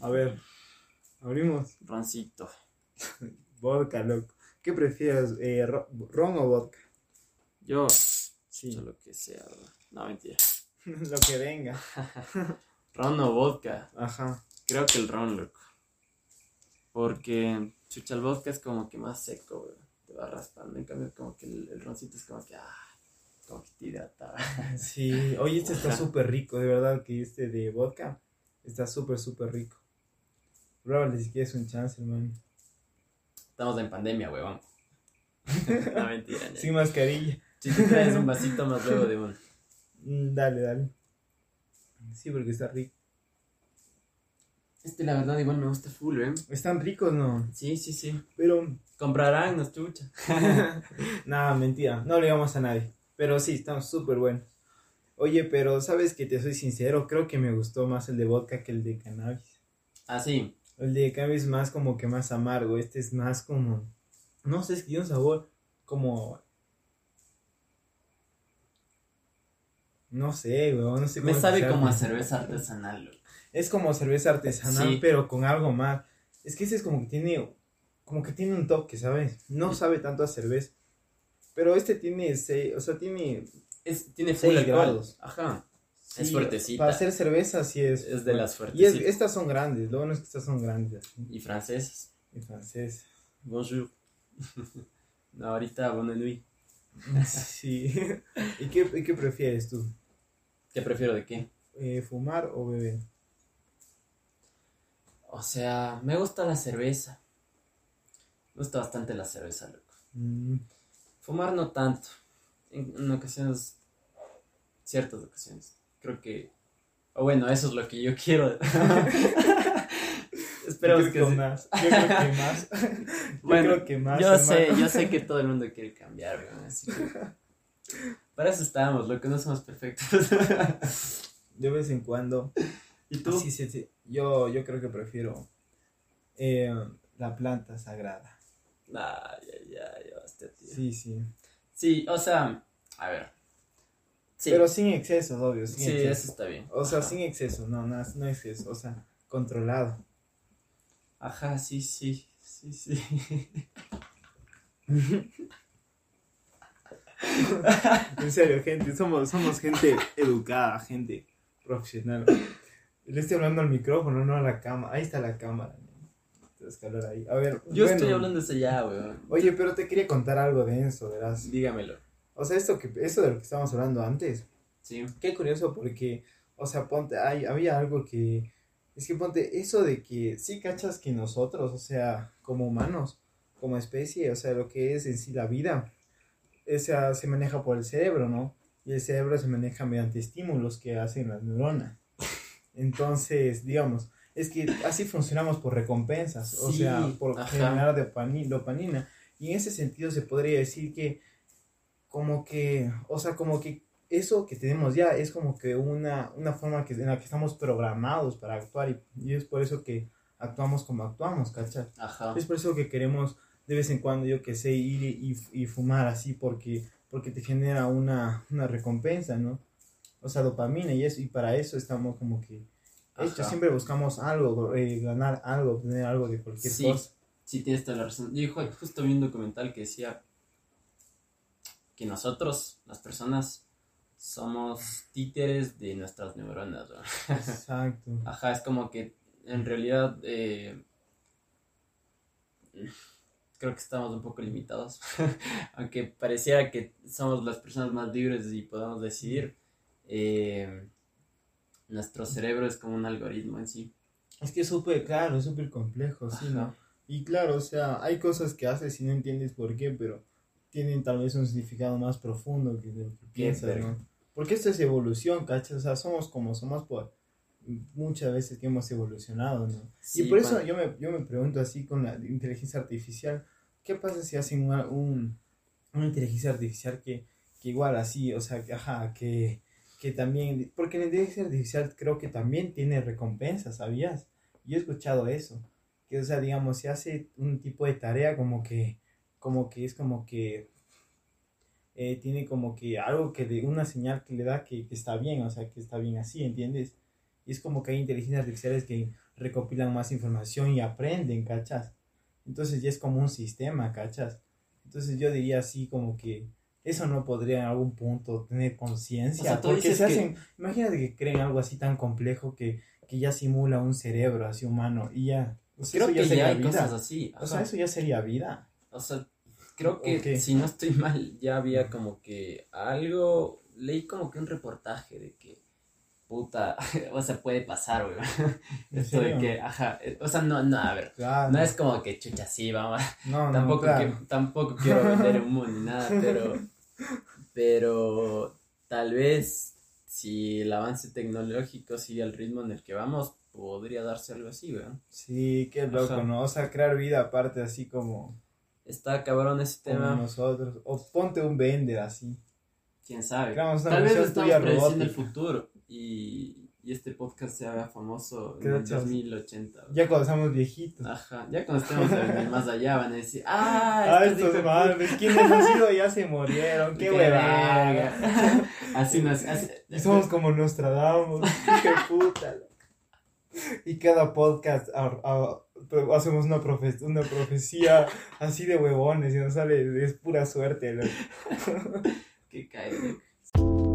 A ver, abrimos. Roncito. Vodka, loco. ¿Qué prefieres, eh, ro- ron o vodka? Yo, Sí, yo lo que sea, bro. No, mentira. lo que venga. Ron o vodka. Ajá. Creo que el ron, loco. Porque, chucha, el vodka es como que más seco, bro. Te va raspando. En cambio, como que el, el roncito es como que, ah, como que te hidrata. Sí, oye, este está súper rico, de verdad que este de vodka está súper, súper rico. Pruébale si quieres un chance, hermano. Estamos en pandemia, huevón. no, mentira. ya. Sin mascarilla. Si te traes un vasito más luego de un... Mm, dale, dale. Sí, porque está rico. Este, la verdad, igual me gusta full, ¿eh? Están ricos, ¿no? Sí, sí, sí. Pero, Comprarán, nos chucha. nada, mentira. No le digamos a nadie. Pero sí, están súper buenos. Oye, pero sabes que te soy sincero, creo que me gustó más el de vodka que el de cannabis. Ah, sí. El de cannabis es más como que más amargo, este es más como, no sé, es que tiene un sabor como, no sé, weón, no sé Me sabe como a cerveza artesanal, loco. Es como cerveza artesanal, Sí. pero con algo más. Es que ese es como que tiene, como que tiene un toque, ¿sabes? No Sí. sabe tanto a cerveza. Pero este tiene, se- o sea, tiene... Es, tiene Seis full grados. Ajá. Es fuertecita. Para hacer cerveza sí es... Es de las Y es- fuertecitas. estas son grandes, lo bueno es que estas son grandes. Y francesas. En francés. Bonjour. no, ahorita, bonne nuit. Sí. ¿Y qué, y qué prefieres tú? ¿Qué prefiero de qué? Eh, ¿Fumar o beber? O sea, me gusta la cerveza. Me gusta bastante la cerveza, loco. Mm, Fumar no tanto. En, en ocasiones, ciertas ocasiones. Creo que. O bueno, eso es lo que yo quiero. Esperemos yo que más. Yo creo que más. yo Bueno, creo que más. Yo hermano. sé, yo sé que todo el mundo quiere cambiar, weón, así que. Para eso estamos, lo que no somos perfectos. De vez en cuando. ¿Y tú? Sí, sí, sí. Yo, yo creo que prefiero eh, la planta sagrada. Ay, ay, ay, hostia, tío. Sí. Sí, sí. o sea, a ver. Sí, Pero sin excesos, obvio. Sin sí, eso excesos. está bien. O sea, Ajá. sin exceso, no, no, no exceso. O sea, controlado. Ajá, sí, sí, sí, sí. En serio, gente, somos, somos gente educada, gente profesional. Le estoy hablando al micrófono, no a la cámara. Ahí está la cámara. Hablar ahí. A ver, Yo bueno, estoy hablando de eso ya, weón. Oye, pero te quería contar algo de eso, verás. Dígamelo. O sea, esto que esto de lo que estábamos hablando antes. Sí. Qué curioso porque, o sea, ponte, hay, había algo que, es que ponte, eso de que sí cachas que nosotros, o sea, como humanos, como especie, o sea, lo que es en sí la vida, esa se maneja por el cerebro, ¿no? Y el cerebro se maneja mediante estímulos que hacen las neuronas. Entonces, digamos, es que así funcionamos por recompensas, o Sí, sea, por ajá. generar dopani- dopamina. Y en ese sentido se podría decir que, como que, o sea, como que eso que tenemos ya es como que una, una forma que, en la que estamos programados para actuar y, y es por eso que actuamos como actuamos, ¿cachai? Ajá. Es por eso que queremos de vez en cuando, yo que sé, ir y, y fumar así porque, porque te genera una, una recompensa, ¿no? O sea, dopamina y eso, y para eso estamos como que hechos, Ajá. siempre buscamos algo, eh, ganar algo, obtener algo de cualquier Sí. cosa. Sí, tienes toda la razón. Yo ju- justo vi un documental que decía que nosotros, las personas, somos títeres de nuestras neuronas. ¿no? Exacto. Ajá, es como que en realidad eh, creo que estamos un poco limitados. Aunque pareciera que somos las personas más libres y podamos decidir, eh, nuestro cerebro es como un algoritmo en sí. Es que es súper claro, es súper complejo, sí, ¿no? Y claro, o sea, hay cosas que haces y no entiendes por qué, pero tienen tal vez un significado más profundo que lo que piensas. ¿no? Porque esto es evolución, ¿cachas? O sea, somos como somos por muchas veces que hemos evolucionado, ¿no? Sí, y por eso yo me, yo me pregunto así con la inteligencia artificial, ¿qué pasa si hacen una, un, una inteligencia artificial que, que igual así, o sea, que, ajá, que, que también, porque la inteligencia artificial creo que también tiene recompensas, ¿sabías? Yo he escuchado eso, que o sea, digamos, si hace un tipo de tarea como que, como que es como que eh, tiene como que algo que de una señal que le da que, que está bien, o sea, que está bien así, ¿entiendes? Y es como que hay inteligencias artificiales que recopilan más información y aprenden, ¿cachas? Entonces ya es como un sistema, ¿cachas? Entonces yo diría así como que eso no podría en algún punto tener conciencia. porque se hacen, imagínate que creen algo así tan complejo que, que ya simula un cerebro así humano y ya. creo que ya hay cosas así. O sea, eso ya sería vida. O sea, creo que si no estoy mal, ya había como que algo, leí como que un reportaje de que puta, o sea, puede pasar, güey. Esto de que, ajá, eh, o sea, no, no, a ver, no es como que chucha, sí, vamos. No, tampoco, no, tampoco quiero vender humo ni nada, pero, pero tal vez si el avance tecnológico sigue al ritmo en el que vamos, podría darse algo así, güey. Sí, qué loco, ¿no? O sea, crear vida aparte, así como... Está cabrón ese tema. nosotros, o ponte un vender así. Quién sabe. Tal vez estamos prediciendo el futuro y, y este podcast se haga famoso en el 2080. Ya cuando seamos viejitos. Ajá, ya cuando estemos más allá van a decir, ah, ah estos mames, quienes han sido ya se murieron, qué, huevada. así nos, así, somos como Nostradamus, qué puta. Y cada podcast hacemos una, profe una profecía así de huevones y nos sale, es pura suerte.